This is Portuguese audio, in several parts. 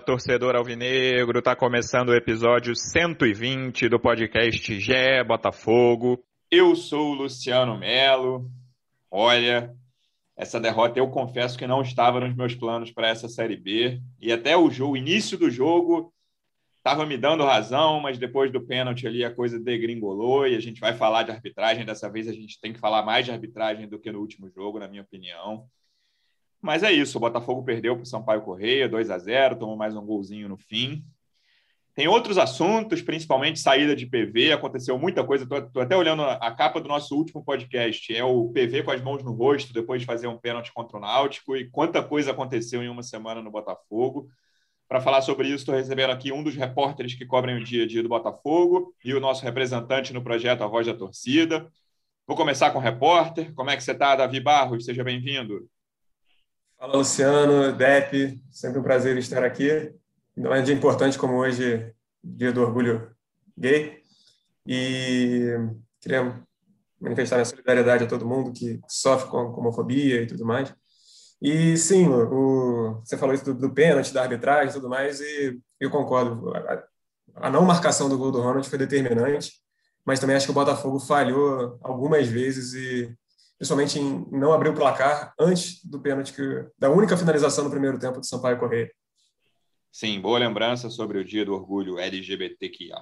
Torcedor alvinegro, tá começando o episódio 120 do podcast Gé Botafogo. Eu sou o Luciano Melo. Olha, essa derrota eu confesso que não estava nos meus planos para essa Série B. E até o jogo, o início do jogo, estava me dando razão, mas depois do pênalti ali a coisa degringolou e a gente vai falar de arbitragem. Dessa vez a gente tem que falar mais de arbitragem do que no último jogo, na minha opinião. Mas é isso, o Botafogo perdeu para o Sampaio Correia, 2 a 0 tomou mais um golzinho no fim. Tem outros assuntos, principalmente saída de PV, aconteceu muita coisa. Estou até olhando a capa do nosso último podcast, é o PV com as mãos no rosto depois de fazer um pênalti contra o Náutico e quanta coisa aconteceu em uma semana no Botafogo. Para falar sobre isso, estou recebendo aqui um dos repórteres que cobrem o dia a dia do Botafogo e o nosso representante no projeto A Voz da Torcida. Vou começar com o repórter. Como é que você está, Davi Barros? Seja bem-vindo. Fala, Luciano, Dep, sempre um prazer estar aqui. Não é um dia importante como hoje, dia do orgulho gay. E queria manifestar minha solidariedade a todo mundo que sofre com homofobia e tudo mais. E sim, o, você falou isso do, do pênalti, da arbitragem e tudo mais, e eu concordo. A, a não marcação do gol do Ronald foi determinante, mas também acho que o Botafogo falhou algumas vezes e principalmente em não abrir o placar antes do pênalti, que, da única finalização no primeiro tempo do Sampaio Correia. Sim, boa lembrança sobre o dia do orgulho LGBTQIA+,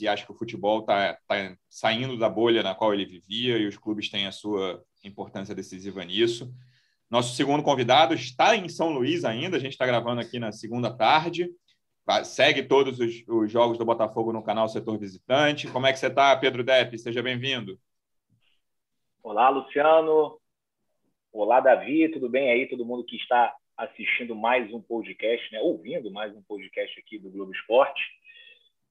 e acho que o futebol está tá saindo da bolha na qual ele vivia e os clubes têm a sua importância decisiva nisso. Nosso segundo convidado está em São Luís ainda, a gente está gravando aqui na segunda tarde. Segue todos os, os, jogos do Botafogo no canal Setor Visitante. Como é que você está, Pedro Depp? Seja bem-vindo. Olá, Luciano. Olá, Davi. Tudo bem aí? Todo mundo que está assistindo mais um podcast, né? Ouvindo mais um podcast aqui do Globo Esporte.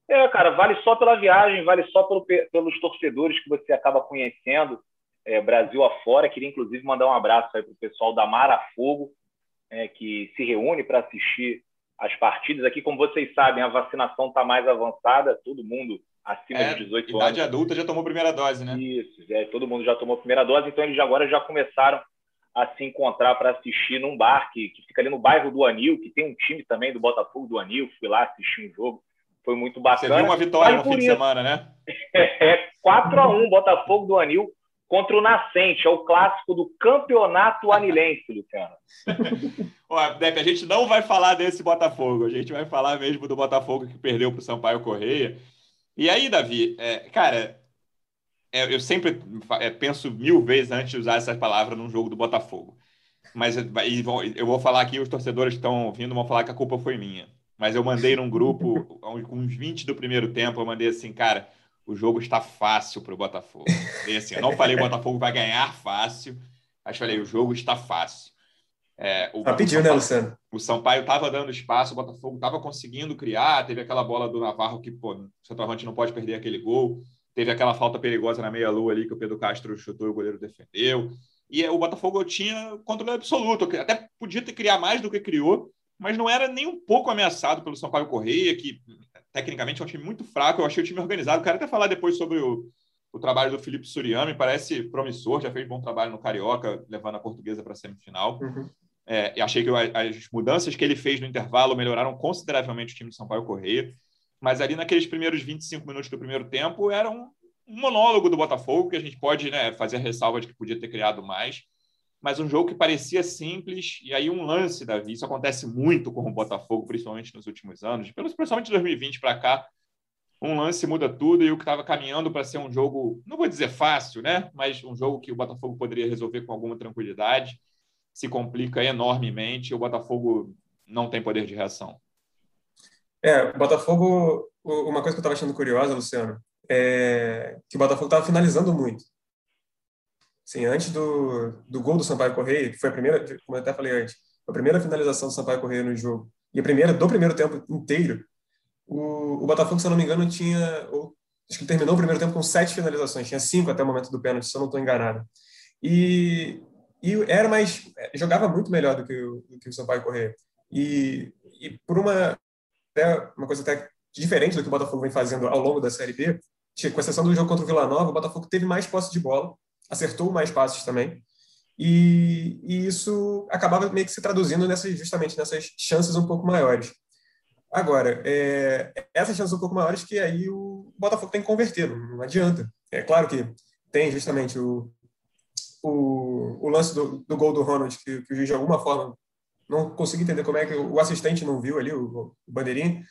É, cara, vale só pela viagem, vale só pelo, pelos torcedores que você acaba conhecendo é, Brasil afora. Queria, inclusive, mandar um abraço aí para o pessoal da Mara Fogo, é, que se reúne para assistir as partidas. Aqui, como vocês sabem, a vacinação está mais avançada, todo mundo acima é, de 18 idade anos. Idade adulta já tomou a primeira dose, né? Isso, é, todo mundo já tomou a primeira dose, então eles agora já começaram a se encontrar para assistir num bar que, que, fica ali no bairro do Anil, que tem um time também do Botafogo do Anil. Fui lá assistir um jogo, foi muito bacana. Você viu uma vitória no fim isso. de semana, né? É 4 a 1 Botafogo do Anil contra o Nascente. É o clássico do campeonato anilense, Luciano. Ó, Depp, a gente não vai falar desse Botafogo, a gente vai falar mesmo do Botafogo que perdeu para o Sampaio Correia. E aí, Davi, é, cara, é, eu sempre é, penso mil vezes antes de usar essa palavra num jogo do Botafogo. Mas eu vou falar aqui, os torcedores que estão ouvindo vão falar que a culpa foi minha. Mas eu mandei num grupo, com uns 20 do primeiro tempo, eu mandei assim, cara, o jogo está fácil para o Botafogo. E assim, eu não falei o Botafogo vai ganhar fácil, mas falei, o jogo está fácil. É, o, pediu, né, Luciano? O Sampaio estava dando espaço, o Botafogo estava conseguindo criar. Teve aquela bola do Navarro que, pô, o centroavante não pode perder aquele gol. Teve aquela falta perigosa na meia-lua ali que o Pedro Castro chutou e o goleiro defendeu. E o Botafogo tinha controle absoluto. Até podia ter criado mais do que criou, mas não era nem um pouco ameaçado pelo Sampaio Correia, que tecnicamente é um time muito fraco. Eu achei o time organizado. Quero até falar depois sobre o, o trabalho do Felipe Suriami, parece promissor, já fez bom trabalho no Carioca, levando a portuguesa para a semifinal. Uhum. É, achei que as mudanças que ele fez no intervalo melhoraram consideravelmente o time de Sampaio Correia. Mas ali naqueles primeiros 25 minutos do primeiro tempo era um, um monólogo do Botafogo, que a gente pode né, fazer a ressalva de que podia ter criado mais. Mas um jogo que parecia simples, e aí um lance, Davi, isso acontece muito com o Botafogo, principalmente nos últimos anos, principalmente de 2020 para cá, um lance muda tudo e o que estava caminhando para ser um jogo, não vou dizer fácil, né? Mas um jogo que o Botafogo poderia resolver com alguma tranquilidade se complica enormemente e o Botafogo não tem poder de reação. É, o Botafogo, uma coisa que eu estava achando curiosa, Luciano, é que o Botafogo estava finalizando muito. Sim, antes do, do gol do Sampaio Correia, que foi a primeira, como eu até falei antes, a primeira finalização do Sampaio Correia no jogo, e a primeira do primeiro tempo inteiro, o, o Botafogo, se eu não me engano, tinha. Ou, acho que terminou o primeiro tempo com sete finalizações, tinha cinco até o momento do pênalti, se eu não estou enganado. E, e era mais. jogava muito melhor do que o, do que o Sampaio Correia. E, e por uma, até, uma coisa até diferente do que o Botafogo vem fazendo ao longo da Série B, com exceção do jogo contra o Vila Nova, o Botafogo teve mais posse de bola, acertou mais passes também, e, e, isso acabava meio que se traduzindo nessas, justamente nessas chances um pouco maiores. Agora, é, essas chances um pouco maiores que aí o Botafogo tem que converter, não, adianta. É claro que tem justamente o, o, o lance do, do, gol do Ronald, que, que o juiz de alguma forma não consegui entender como é que o assistente não viu ali, o, o bandeirinho,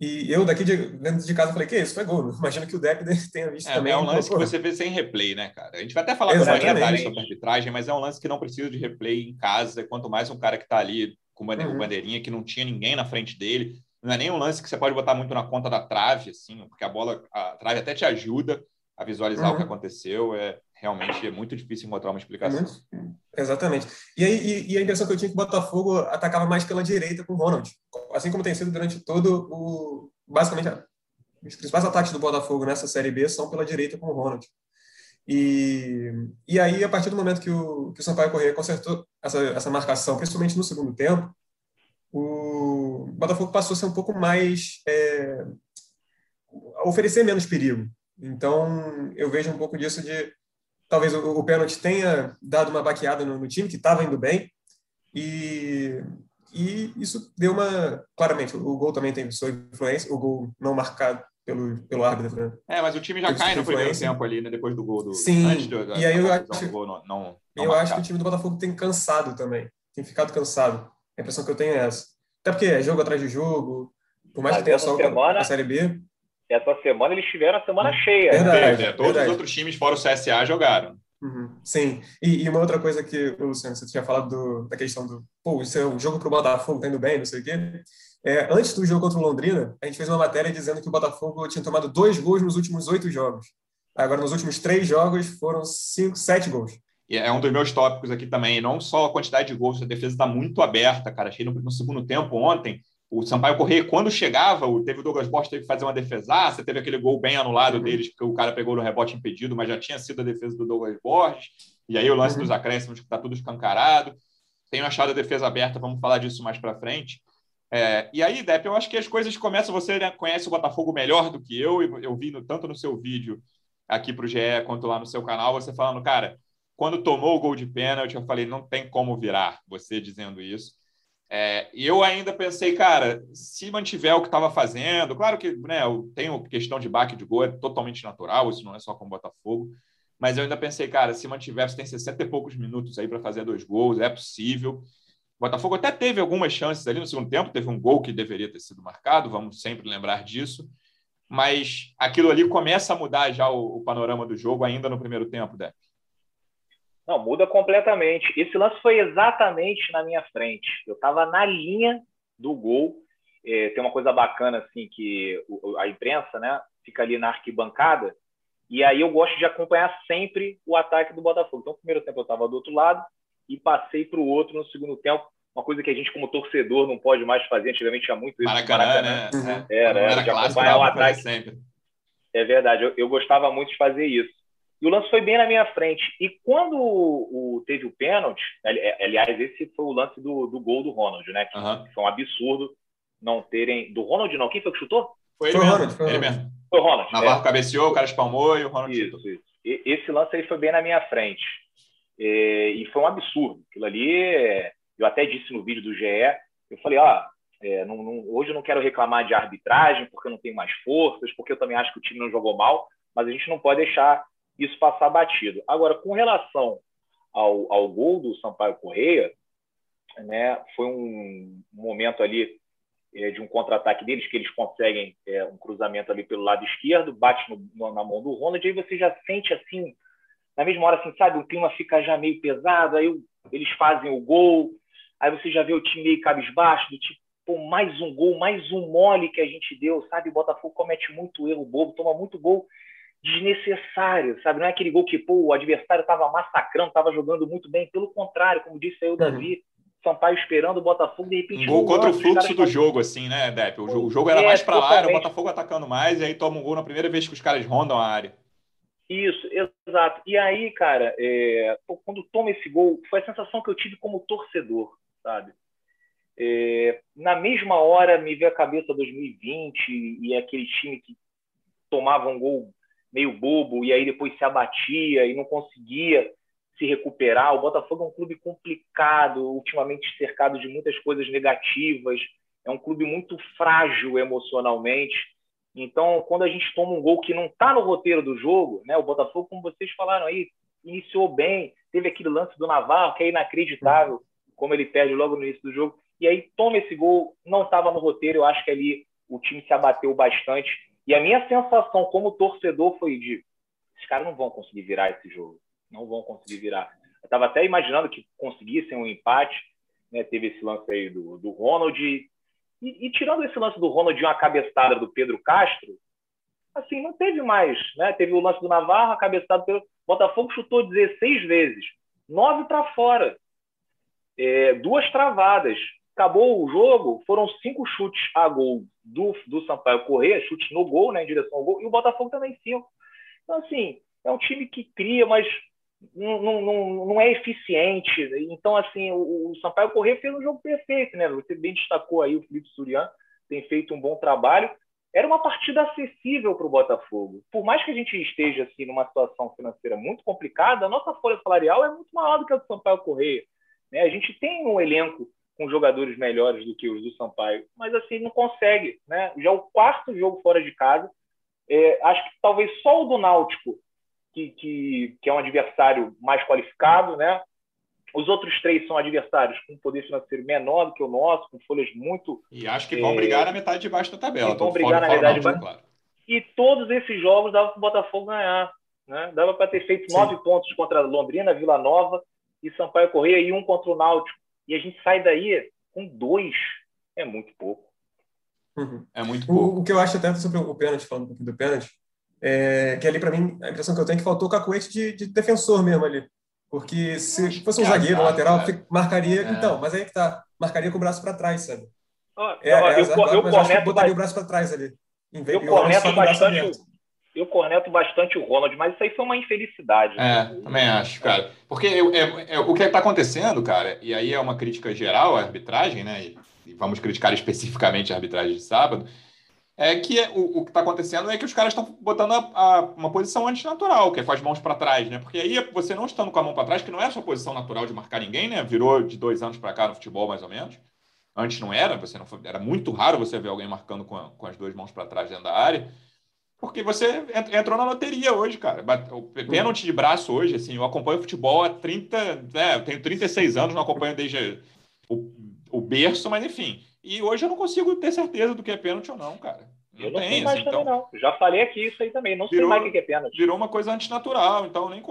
e eu daqui de, dentro de casa falei, que isso? Foi gol. Imagino que o Depp tenha visto é, também. É um lance que você vê sem replay, né, cara? A gente vai até falar com detalhes sobre arbitragem, mas é um lance que não precisa de replay em casa, quanto mais um cara que está ali com uhum. bandeirinha, que não tinha ninguém na frente dele. Não é nem um lance que você pode botar muito na conta da trave, assim, porque a bola, a trave até te ajuda a visualizar uhum. o que uhum. aconteceu. É, realmente é muito difícil encontrar uma explicação. É exatamente. E, aí, e, e, a impressão que eu tinha é que o Botafogo atacava mais pela direita com o Ronald, assim como tem sido durante todo o. Basicamente, os principais ataques do Botafogo nessa Série B são pela direita com o Ronald. E, e aí, a partir do momento que o, que o Sampaio Correia consertou essa, essa marcação, principalmente no segundo tempo, o Botafogo passou a ser um pouco mais. É, oferecer menos perigo. Então, eu vejo um pouco disso de talvez o, o pênalti tenha dado uma baqueada no, no time, que estava indo bem, e, e isso deu uma. Claramente, o gol também tem sua influência, o gol não marcado pelo, pelo árbitro. Né? É, mas o time já cai no primeiro tempo ali, né, depois do gol do. Sim, do, e aí eu acho, não, não, eu acho que o time do Botafogo tem cansado também, tem ficado cansado. A impressão que eu tenho é essa. Até porque é jogo atrás de jogo, por mais mas que tenha só semana... a Série B essa semana eles tiveram a semana cheia. Verdade, né? Todos verdade. os outros times, fora o CSA, jogaram. Uhum, sim, e, e, uma outra coisa que, Luciano, você tinha falado do, da questão do, pô, isso é um jogo para o Botafogo, tá indo bem, não sei o quê. É, antes do jogo contra o Londrina, a gente fez uma matéria dizendo que o Botafogo tinha tomado dois gols nos últimos oito jogos. Agora, nos últimos três jogos, foram cinco, sete gols. É um dos meus tópicos aqui também, não só a quantidade de gols, a defesa está muito aberta, cara. Achei no, no segundo tempo ontem, o Sampaio Correia, quando chegava, teve o Douglas Borges teve que fazer uma defesaça, teve aquele gol bem anulado uhum. deles, porque o cara pegou no rebote impedido, mas já tinha sido a defesa do Douglas Borges. E aí o lance uhum. dos acréscimos, que está tudo escancarado. Tenho achado a defesa aberta, vamos falar disso mais para frente. É, e aí, Depp, eu acho que as coisas começam. Você né, conhece o Botafogo melhor do que eu, e eu vi no, tanto no seu vídeo aqui para o GE quanto lá no seu canal, você falando, cara, quando tomou o gol de pênalti, eu falei, não tem como virar, você dizendo isso. É, e eu ainda pensei, cara, se mantiver o que estava fazendo, claro que né, eu tenho questão de baque de gol, é totalmente natural, isso não é só com o Botafogo, mas eu ainda pensei, cara, se mantiver, você tem 60 e poucos minutos aí para fazer dois gols, é possível. O Botafogo até teve algumas chances ali no segundo tempo, teve um gol que deveria ter sido marcado, vamos sempre lembrar disso, mas aquilo ali começa a mudar já o, o panorama do jogo ainda no primeiro tempo, Depp. Não, muda completamente. Esse lance foi exatamente na minha frente. Eu estava na linha do gol. É, tem uma coisa bacana assim que a imprensa, né, fica ali na arquibancada e aí eu gosto de acompanhar sempre o ataque do Botafogo. Então, no primeiro tempo eu estava do outro lado e passei para o outro no segundo tempo. Uma coisa que a gente, como torcedor, não pode mais fazer. Antigamente tinha muito isso. Maracanã, Maracanã. né? Era, era, era de acompanhar o ataque. Sempre. É verdade. Eu, eu gostava muito de fazer isso. E o lance foi bem na minha frente. E quando o, o teve o pênalti, é, aliás, esse foi o lance do, do gol do Ronald, né? Que, uhum. foi um absurdo não terem. Do Ronald, não. Quem foi que chutou? Foi ele, foi mesmo. Ronald, foi ele mesmo. Foi o Ronald. Navarro é. cabeceou, o cara espalmou e o Ronald isso, chutou. Isso. E, esse lance aí foi bem na minha frente. E, e foi um absurdo. Aquilo ali, eu até disse no vídeo do GE, eu falei, ó, é, não, não, hoje eu não quero reclamar de arbitragem, porque eu não tenho mais forças, porque eu também acho que o time não jogou mal, mas a gente não pode deixar isso passar batido. Agora, com relação ao, ao gol do Sampaio Correia, né, foi um momento ali é, de um contra-ataque deles, que eles conseguem é, um cruzamento ali pelo lado esquerdo, bate no, na mão do Ronald, aí você já sente assim, na mesma hora, assim, sabe, o clima fica já meio pesado, aí eles fazem o gol, aí você já vê o time meio cabisbaixo, do tipo, pô, mais um gol, mais um mole que a gente deu, sabe? O Botafogo comete muito erro bobo, toma muito gol desnecessário, sabe? Não é aquele gol que pô, o adversário estava massacrando, estava jogando muito bem. Pelo contrário, como disse aí o uhum. Davi, Sampaio esperando o Botafogo, de repente. Um gol contra o fluxo do jogo, assim, né, Depp? O, o jogo era é, mais para lá, era o Botafogo atacando mais, e aí toma um gol na primeira vez que os caras rondam a área. Isso, exato. E aí, cara, é, quando toma esse gol, foi a sensação que eu tive como torcedor, sabe? É, na mesma hora me veio a cabeça 2020 e aquele time que tomava um gol meio bobo e aí depois se abatia e não conseguia se recuperar. O Botafogo é um clube complicado, ultimamente cercado de muitas coisas negativas. É um clube muito frágil emocionalmente. Então, quando a gente toma um gol que não está no roteiro do jogo, né? O Botafogo, como vocês falaram aí, iniciou bem, teve aquele lance do Navarro que é inacreditável, como ele perde logo no início do jogo. E aí toma esse gol, não estava no roteiro. Eu acho que ali o time se abateu bastante. E a minha sensação como torcedor foi de: esses caras não vão conseguir virar esse jogo, não vão conseguir virar. Eu estava até imaginando que conseguissem um empate. Né? Teve esse lance aí do, do Ronald e, e, tirando esse lance do Ronald e uma cabeçada do Pedro Castro, assim, não teve mais. Né? Teve o lance do Navarro, a cabeçada Pedro. Botafogo chutou 16 vezes, nove para fora, é, duas travadas. Acabou o jogo, foram cinco chutes a gol do, do Sampaio Corrêa, chutes no gol, né, em direção ao gol, e o Botafogo também cinco. Então, assim, é um time que cria, mas não, não, não é eficiente. Então, assim, o, o Sampaio Corrêa fez um jogo perfeito, né? Você bem destacou aí o Felipe Surian, tem feito um bom trabalho. Era uma partida acessível para o Botafogo. Por mais que a gente esteja assim numa situação financeira muito complicada, a nossa folha salarial é muito maior do que a do Sampaio Correia. Né? A gente tem um elenco com jogadores melhores do que os do Sampaio, mas assim não consegue. Né? Já o quarto jogo fora de casa, é, acho que talvez só o do Náutico que, que, que é um adversário mais qualificado, né? Os outros três são adversários com poder financeiro menor do que o nosso, com folhas muito. E acho que vão é... brigar na metade de baixo da tabela. Vão brigar na metade de baixo. Claro. E todos esses jogos dava para o Botafogo ganhar. Né? Dava para ter feito Sim. nove pontos contra Londrina, Vila Nova e Sampaio Correia e um contra o Náutico. E a gente sai daí com dois. É muito pouco. Uhum. É muito pouco. O, o, que eu acho até sobre o pênalti, falando um pouquinho do pênalti, é, que ali, para mim, a impressão que eu tenho é que faltou cacuete de, de defensor mesmo ali. Porque se fosse um zagueiro, um lateral, marcaria. É. Então, mas aí que tá. Marcaria com o braço para trás, sabe? é, eu, é azar, eu, mas eu acho que botaria o braço para trás ali. eu corneto bastante. Eu corneto bastante o Ronald, mas isso aí foi uma infelicidade. Né? É, também acho, cara. Porque eu, é, é, o que está acontecendo, cara, e aí é uma crítica geral à arbitragem, né? E, e vamos criticar especificamente a arbitragem de sábado é que é, o, o que está acontecendo é que os caras estão botando a, a, uma posição antinatural, que é com as mãos para trás, né? Porque aí você não estando com a mão para trás, que não é a sua posição natural de marcar ninguém, né? Virou de dois anos para cá no futebol, mais ou menos. Antes não era, você não era muito raro você ver alguém marcando com, a, com as duas mãos para trás dentro da área. Porque você entrou na loteria hoje, cara. O pênalti de braço hoje, assim, eu acompanho futebol há 30, né, eu tenho 36 anos, não acompanho desde o, o berço, mas enfim e hoje eu não consigo ter certeza do que é pênalti ou não, cara. Não eu não tem, sei mais assim, também, então... não. Já falei aqui isso aí também. Não virou, sei mais o que é pênalti. Virou uma coisa antinatural, então nem,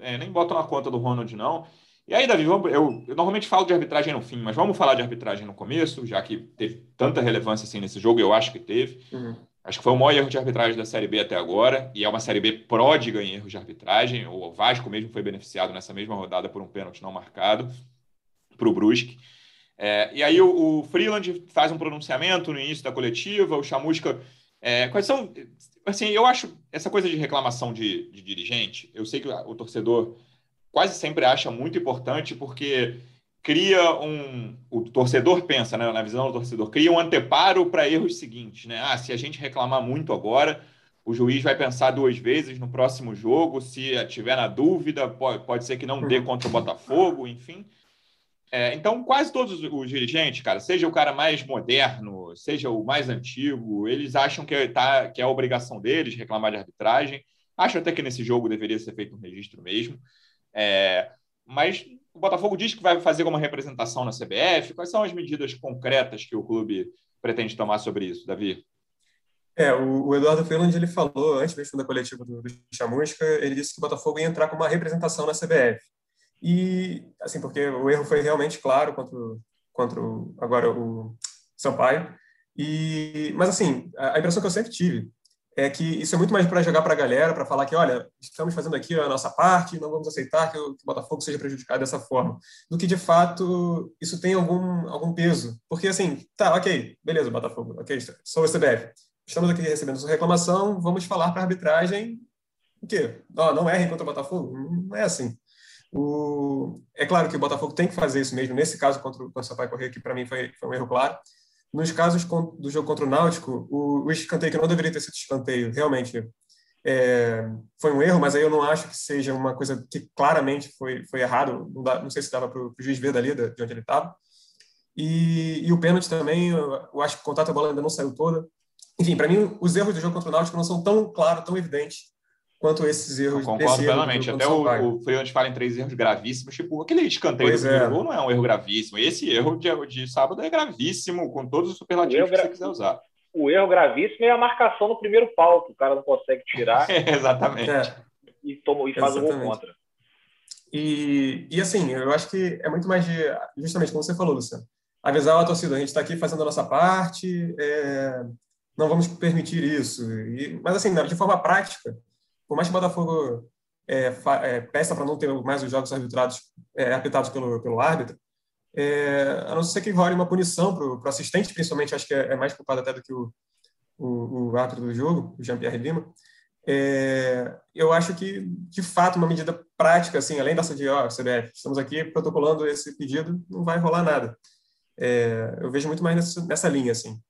é, nem boto na conta do Ronald, não. E aí, Davi, vamos, eu, eu, normalmente falo de arbitragem no fim, mas vamos falar de arbitragem no começo, já que teve tanta relevância assim nesse jogo, eu acho que teve. Uhum. Acho que foi o maior erro de arbitragem da Série B até agora, e é uma Série B pródiga em erros de arbitragem. O Vasco mesmo foi beneficiado nessa mesma rodada por um pênalti não marcado para o Brusque. É, e aí o, o, Freeland faz um pronunciamento no início da coletiva, o Chamusca. É, quais são. Assim, eu acho essa coisa de reclamação de, de dirigente, eu sei que o torcedor quase sempre acha muito importante, porque cria um. O torcedor pensa, né, na visão do torcedor, cria um anteparo para erros seguintes. Né? Ah, se a gente reclamar muito agora, o juiz vai pensar duas vezes no próximo jogo, se tiver na dúvida, pode, pode ser que não dê contra o Botafogo, enfim. É, então, quase todos os dirigentes, cara, seja o cara mais moderno, seja o mais antigo, eles acham que, tá, que é a obrigação deles reclamar de arbitragem. Acho até que nesse jogo deveria ser feito um registro mesmo. É, mas o Botafogo diz que vai fazer uma representação na CBF. Quais são as medidas concretas que o clube pretende tomar sobre isso, Davi? É, o, o Eduardo Freeland ele falou antes mesmo da coletiva do, do Chamusca, ele disse que o Botafogo ia entrar com uma representação na CBF. E, assim, porque o erro foi realmente claro contra, contra o, agora o Sampaio. E, mas, assim, a, a impressão que eu sempre tive é que isso é muito mais para jogar para a galera, para falar que, olha, estamos fazendo aqui a nossa parte, não vamos aceitar que o, o Botafogo seja prejudicado dessa forma, do que de fato isso tem algum, algum peso. Porque assim, tá, ok, beleza, Botafogo, ok, sou o CBF, estamos aqui recebendo sua reclamação, vamos falar para a arbitragem o quê? Oh, não errem contra o Botafogo? Não é assim. O... É claro que o Botafogo tem que fazer isso mesmo. Nesse caso contra o Sampaio Correia, que para mim foi, foi um erro claro. Nos casos do jogo contra o Náutico, o, o escanteio que não deveria ter sido escanteio, realmente é, foi um erro, mas aí eu não acho que seja uma coisa que claramente foi, foi errado. Não, dá, não sei se dava para o juiz ver dali, de onde ele estava. E, e, o pênalti também, eu, eu acho que o contato a bola ainda não saiu toda. Enfim, para mim, os erros do jogo contra o Náutico não são tão claros, tão evidentes quanto esses erros. Eu concordo plenamente. Até o, o Freeland fala em três erros gravíssimos, tipo, aquele escanteio pois do é. gol não é um erro gravíssimo. Esse erro de, de sábado é gravíssimo, com todos os superlativos que você quiser usar. O erro gravíssimo é a marcação no primeiro pau, que o cara não consegue tirar. É, exatamente. É. E, toma, e faz o gol contra. E, e assim, eu acho que é muito mais de, justamente como você falou, Luciano, avisar a torcida, a gente está aqui fazendo a nossa parte, é, não vamos permitir isso. E, mas assim, de forma prática, por mais que o Botafogo é, é, peça para não ter mais os jogos arbitrados, é, apitados pelo, pelo árbitro, é, a não ser que role uma punição para o assistente, principalmente, acho que é, é, mais culpado até do que o, o, o árbitro do jogo, o Jean-Pierre Lima, é, eu acho que, de fato, uma medida prática, assim, além dessa de, ó, CBF, estamos aqui protocolando esse pedido, não vai rolar nada. É, eu vejo muito mais nessa, nessa linha, assim.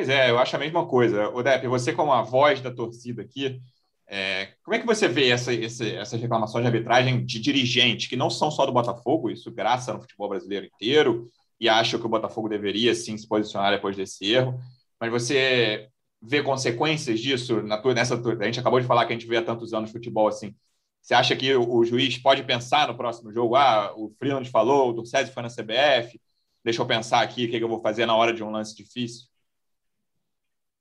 Pois é, eu acho a mesma coisa. O Depp, você como a voz da torcida aqui, é, como é que você vê essa, essa, essas reclamações de arbitragem de dirigentes que não são só do Botafogo, isso graça no futebol brasileiro inteiro, e acho que o Botafogo deveria sim se posicionar depois desse erro, mas você vê consequências disso na tua, nessa a gente acabou de falar que a gente vê há tantos anos futebol assim. Você acha que o, o juiz pode pensar no próximo jogo? Ah, o Freeland falou, o Dorcésio foi na CBF, deixa eu pensar aqui o que, que eu vou fazer na hora de um lance difícil.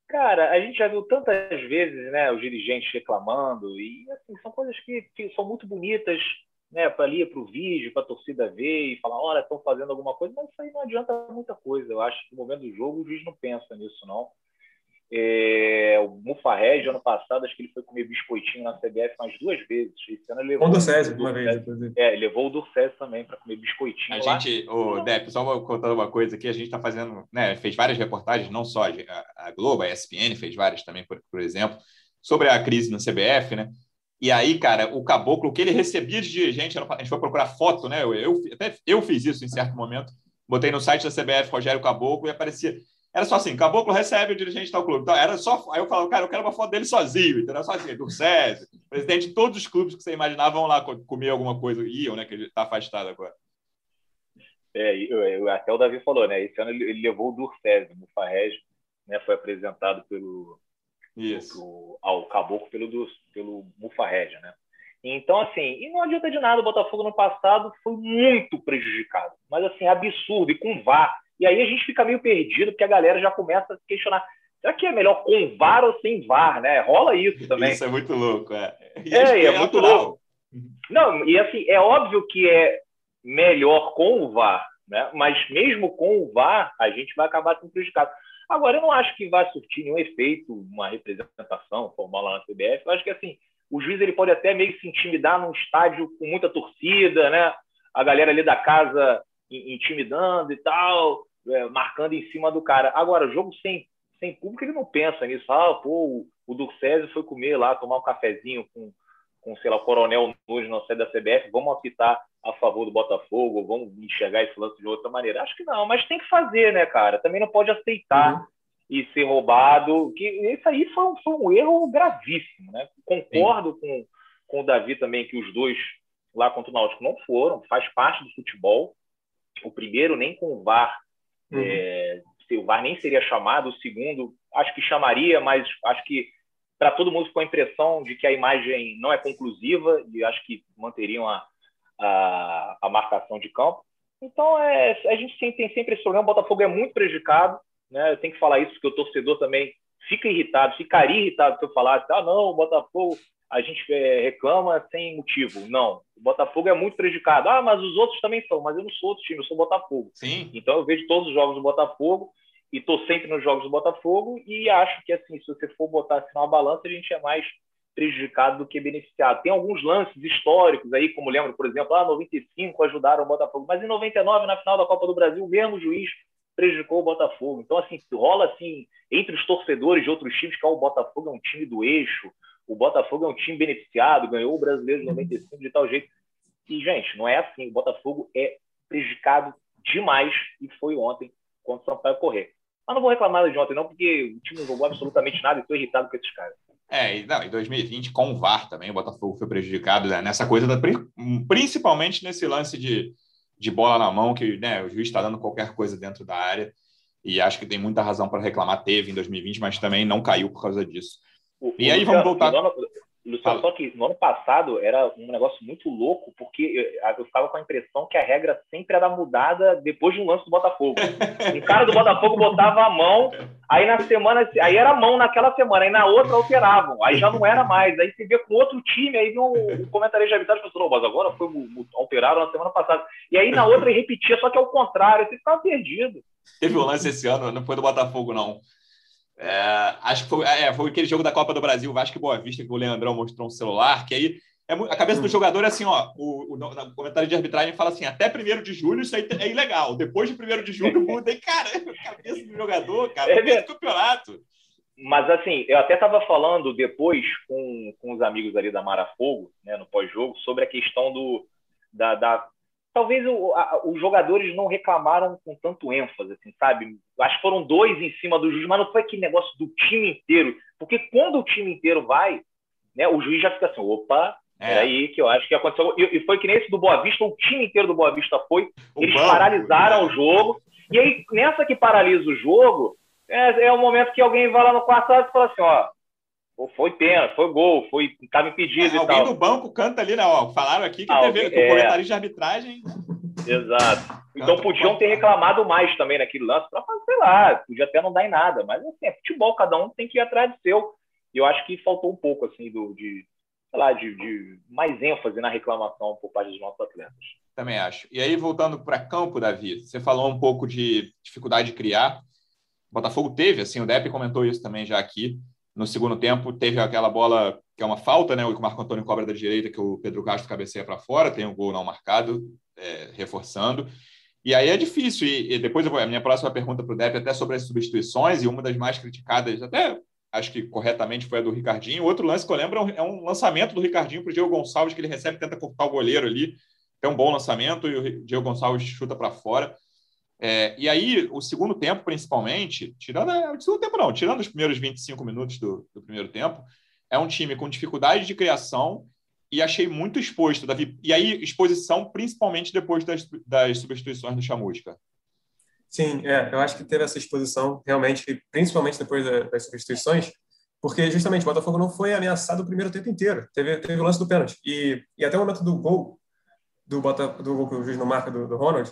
Cara, a gente já viu tantas vezes, né, os dirigentes reclamando e assim, são coisas que, que são muito bonitas, né, para ali para o vídeo, para a torcida ver e falar, olha, estão fazendo alguma coisa, mas isso aí não adianta muita coisa. Eu acho que no momento do jogo o juiz não pensa nisso não. É, o Mufarrege, ano passado, acho que ele foi comer biscoitinho na CBF umas duas vezes. Esse ano ele levou. O do César, uma vez, inclusive. É, levou o do César também para comer biscoitinho. A lá. gente, o Depp, só contando uma coisa aqui, a gente está fazendo, né, fez várias reportagens, não só a, a Globo, a ESPN fez várias também, por, por exemplo, sobre a crise no CBF, né? E aí, cara, o caboclo, o que ele recebia de dirigente, a gente foi procurar foto, né? Eu, eu, até eu fiz isso em certo momento. Botei no site da CBF Rogério Caboclo e aparecia era só assim, Caboclo recebe o dirigente tal clube. Então, era só. Aí eu falo, cara, eu quero uma foto dele sozinho, entendeu? Só assim, do César, presidente de todos os clubes que você imaginava vão lá comer alguma coisa. Iam, né? Que ele está afastado agora. É, eu, eu, até o Davi falou, né? Esse ano ele, ele levou o Durcésio, no Farreg, né? Foi apresentado pelo. Isso. ao Caboclo pelo, pelo Mufarrege, né? Então, assim, e não adianta de nada, o Botafogo no passado foi muito prejudicado, mas assim, absurdo, e com VAR. E aí a gente fica meio perdido, porque a galera já começa a questionar. Será que é melhor com VAR ou sem VAR, né? Rola isso também. Isso é muito louco, é. E é, é muito louco. Não, e assim, é óbvio que é melhor com o VAR, né? Mas mesmo com o VAR, a gente vai acabar sendo prejudicado. Agora, eu não acho que vai surtir nenhum efeito, uma representação formal lá na CBF. Eu acho que assim, o juiz ele pode até meio se intimidar num estádio com muita torcida, né? A galera ali da casa intimidando e tal é, marcando em cima do cara. Agora, jogo sem, sem público, ele não pensa nisso. Ah, pô, o Duxésio foi comer lá, tomar um cafezinho com, com sei lá, o Coronel hoje na sede da CBF, vamos apitar a favor do Botafogo, vamos enxergar esse lance de outra maneira. Acho que não, mas tem que fazer, né, cara? Também não pode aceitar uhum. e ser roubado. Que isso aí foi, um, foi um erro gravíssimo, né? Concordo com, com o Davi também que os dois lá contra o Náutico não foram, faz parte do futebol. O primeiro nem com o VAR Uhum. É, o VAR nem seria chamado, o segundo acho que chamaria, mas acho que para todo mundo ficou a impressão de que a imagem não é conclusiva e acho que manteriam a, a, a marcação de campo. Então, é, a gente tem sempre esse problema. O Botafogo é muito prejudicado. Né? Eu tenho que falar isso porque o torcedor também fica irritado, ficaria irritado se eu falasse: ah, não, o Botafogo a gente é, reclama sem motivo. Não. O Botafogo é muito prejudicado. Ah, mas os outros também são. Mas eu não sou outro time, eu sou Botafogo. Sim. Então eu vejo todos os jogos do Botafogo e tô sempre nos jogos do Botafogo e acho que assim, se você for botar assim numa balança, a gente é mais prejudicado do que beneficiado. Tem alguns lances históricos aí, como lembro, por exemplo, ah, 95 ajudaram o Botafogo, mas em 99, na final da Copa do Brasil, o mesmo juiz prejudicou o Botafogo. Então, assim, rola assim, entre os torcedores de outros times, que é o Botafogo é um time do eixo, o Botafogo é um time beneficiado, ganhou o brasileiro de 95 de tal jeito. E, gente, não é assim. O Botafogo é prejudicado demais e foi ontem contra o Sampaio Correr. Mas não vou reclamar de ontem, não, porque o time não jogou absolutamente nada e estou irritado com esses caras. É, e não, em 2020, com o VAR também, o Botafogo foi prejudicado né, nessa coisa, da, principalmente nesse lance de, de bola na mão, que né, o juiz está dando qualquer coisa dentro da área. E acho que tem muita razão para reclamar. Teve em 2020, mas também não caiu por causa disso. O, e o aí vamos voltar. Luciano, só que no ano passado era um negócio muito louco, porque eu, eu ficava com a impressão que a regra sempre era mudada depois de um lance do Botafogo. Um cara do Botafogo botava a mão, aí na semana, aí era a mão naquela semana, aí na outra alteravam, aí já não era mais. Aí você vê com outro time, aí viu um comentarista de arbitragem e falou, mas agora foi alterado na semana passada. E aí na outra ele repetia, só que é o contrário, você ficava perdido. Teve um lance esse ano, não foi do Botafogo, não é, acho que foi, é, foi, aquele jogo da Copa do Brasil, Vasco e Boa Vista, que o Leandrão mostrou um celular, que aí é, a cabeça do hum. jogador é assim, ó, o, o, no comentário de arbitragem fala assim, até primeiro de julho isso aí é ilegal, depois de primeiro de julho muda, e cara, a cabeça do jogador, cara, é do campeonato. Mas assim, eu até estava falando depois com, com os amigos ali da Mara Fogo, né, no pós-jogo, sobre a questão do, da, da talvez o, a, os jogadores não reclamaram com tanto ênfase, assim, sabe? Acho que foram dois em cima do juiz, mas não foi aquele negócio do time inteiro. Porque quando o time inteiro vai, né, o juiz já fica assim, opa, é. aí que eu acho que aconteceu. E, e, foi que nesse do Boa Vista, o time inteiro do Boa Vista foi, o eles banco, paralisaram né? o jogo. E aí, nessa que paralisa o jogo, é, é o momento que alguém vai lá no quarto e fala assim, ó, foi pênalti, foi gol, foi estava impedido é, Alguém tal. do banco canta ali, né? Ó, falaram aqui que teve é... o comentarista de arbitragem. Exato. Então podiam ter reclamado mais também naquele lance para fazer, sei lá, podia até não dar em nada, mas assim, é futebol, cada um tem que ir atrás do seu. E eu acho que faltou um pouco assim do de, sei lá, de, de mais ênfase na reclamação por parte dos nossos atletas. Também acho. E aí voltando para campo, Davi, você falou um pouco de dificuldade de criar. O Botafogo teve, assim, o Depp comentou isso também já aqui no segundo tempo, teve aquela bola que é uma falta, né? O Marco Antônio cobra da direita, que o Pedro Castro cabeceia para fora, tem um gol não marcado, é, reforçando. E aí é difícil. E, e depois vou, a minha próxima pergunta para o Depp até sobre as substituições, e uma das mais criticadas, até acho que corretamente, foi a do Ricardinho. Outro lance que eu lembro é um lançamento do Ricardinho para o Diego Gonçalves, que ele recebe tenta cortar o goleiro ali. Tem um bom lançamento e o Diego Gonçalves chuta para fora. É, e aí, o segundo tempo, principalmente, tirando é, o segundo tempo não, tirando os primeiros 25 minutos do, do primeiro tempo, é um time com dificuldade de criação e achei muito exposto, Davi. E aí, exposição principalmente depois das, das substituições do Chamusca. Sim, é, eu acho que teve essa exposição realmente, principalmente depois das substituições, porque justamente o Botafogo não foi ameaçado o primeiro tempo inteiro. Teve, teve o lance do pênalti. E, e até o momento do gol, do, Bota, do gol que o juiz não marca do, do Ronald,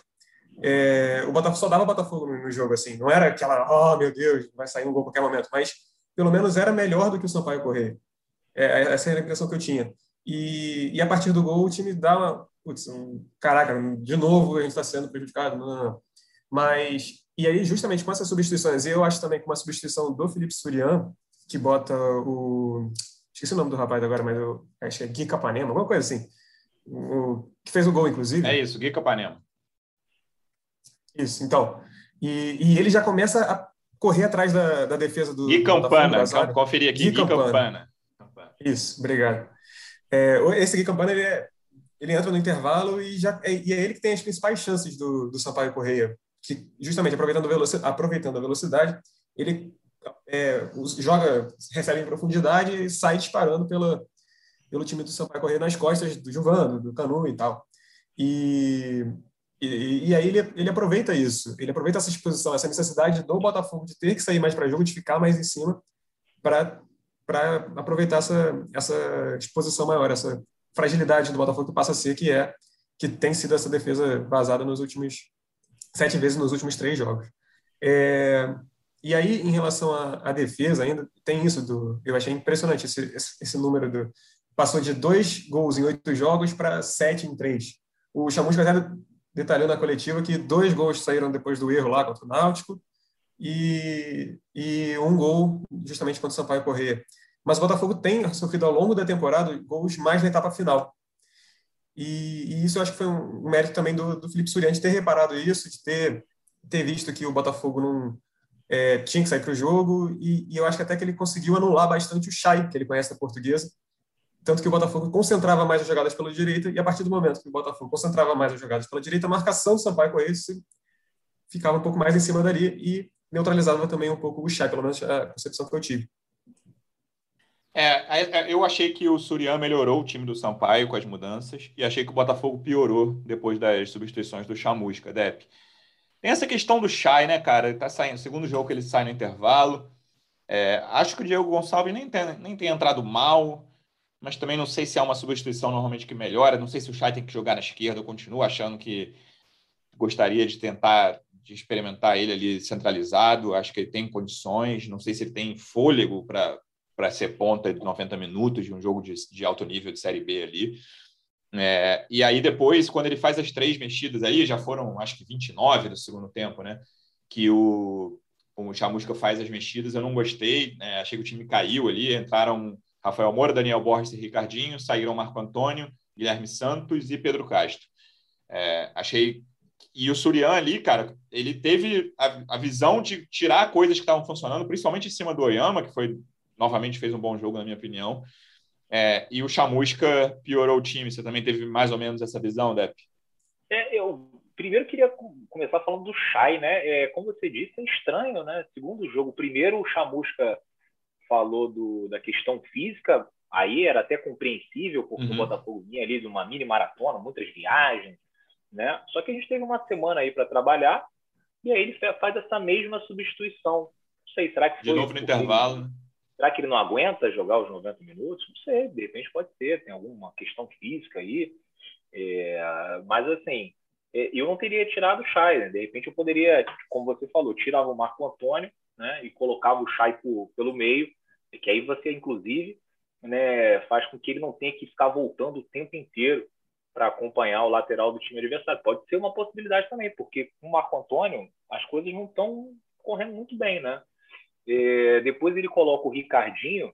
é, o Botafogo só dava Botafogo no, no, jogo, assim. Não era aquela, oh meu Deus, vai sair um gol a qualquer momento, mas pelo menos era melhor do que o Sampaio correr. É, é, essa era a impressão que eu tinha. E, e a partir do gol, o time dá uma. Putz, um, caraca, de novo a gente está sendo prejudicado. Não, não, não. Mas. E aí, justamente com essas substituições, eu acho também que uma substituição do Felipe Surian, que bota o. Esqueci o nome do rapaz agora, mas eu acho que é Gui Capanema, alguma coisa assim. O, que fez o gol, inclusive. É isso, Gui Capanema. Isso, então. E, e ele já começa a correr atrás da, da defesa do. Gui Campana, conferir aqui, Gui Campana. Campana. Isso, obrigado. É, esse Gui Campana, ele, é, ele entra no intervalo e, já, é, e é ele que tem as principais chances do, do Sampaio Correia, que justamente aproveitando, veloci aproveitando a velocidade, ele é, joga, recebe em profundidade e sai disparando pela, pelo time do Sampaio Correia nas costas do Giovano, do Canu e tal. E e, e, aí ele, ele aproveita isso, ele aproveita essa exposição, essa necessidade do Botafogo de ter que sair mais para jogo, de ficar mais em cima, para aproveitar essa, essa exposição maior, essa fragilidade do Botafogo que passa a ser, que é que tem sido essa defesa vazada nos últimos sete vezes nos últimos três jogos. É, e aí, em relação à, defesa, ainda tem isso do. Eu achei impressionante esse, esse, esse número do. Passou de dois gols em oito jogos para sete em três. O Chamusca até detalhou na coletiva que dois gols saíram depois do erro lá contra o Náutico e, e um gol justamente quando o Sampaio correr. Mas o Botafogo tem sofrido ao longo da temporada gols mais na etapa final. E, e isso eu acho que foi um, mérito também do, do Felipe Surian de ter reparado isso, de ter, ter visto que o Botafogo não é, tinha que sair para o jogo. E, e, eu acho que até que ele conseguiu anular bastante o Chay, que ele conhece da portuguesa. Tanto que o Botafogo concentrava mais as jogadas pela direita, e a partir do momento que o Botafogo concentrava mais as jogadas pela direita, a marcação do Sampaio Correia ficava um pouco mais em cima dali e neutralizava também um pouco o Chay, pelo menos a concepção que eu tive. É, é, eu achei que o Surian melhorou o time do Sampaio com as mudanças e achei que o Botafogo piorou depois das substituições do Chamusca, Dep. Tem essa questão do Chay, né, cara? Ele tá saindo, segundo jogo que ele sai no intervalo. É, acho que o Diego Gonçalves nem tem, nem tem entrado mal, mas também não sei se é uma substituição normalmente que melhora. Não sei se o Chay tem que jogar na esquerda. Eu continuo achando que gostaria de tentar de experimentar ele ali centralizado. Acho que ele tem condições. Não sei se ele tem fôlego para para ser ponta de 90 minutos de um jogo de, de alto nível de Série B ali. É, e aí depois, quando ele faz as três mexidas aí, já foram acho que 29 do segundo tempo, né? Que o, o Chamusca faz as mexidas, eu não gostei, né? achei que o time caiu ali, entraram Rafael Moura, Daniel Borges e Ricardinho, saíram Marco Antônio, Guilherme Santos e Pedro Castro. É, achei e o Surian ali, cara, ele teve a, a visão de tirar coisas que estavam funcionando, principalmente em cima do Oyama, que foi novamente fez um bom jogo, na minha opinião. É, e o Chamusca piorou o time. Você também teve mais ou menos essa visão, Depp? É, eu primeiro queria começar falando do Chay, né? É, como você disse, é estranho, né? Segundo jogo, primeiro o Chamusca falou do, da questão física, aí era até compreensível, porque uhum. o Botafogo vinha ali de uma mini maratona, muitas viagens, né? Só que a gente teve uma semana aí para trabalhar e aí ele faz essa mesma substituição. Não sei, será que foi. De novo no intervalo, né? Será que ele não aguenta jogar os 90 minutos? Não sei, de repente pode ser, tem alguma questão física aí. É, mas, assim, é, eu não teria tirado o Chay, né? De repente eu poderia, como você falou, tirava o Marco Antônio né, e colocava o Chay por, pelo meio, que aí você, inclusive, né, faz com que ele não tenha que ficar voltando o tempo inteiro para acompanhar o lateral do time adversário. Pode ser uma possibilidade também, porque com o Marco Antônio as coisas não estão correndo muito bem, né? É, depois ele coloca o Ricardinho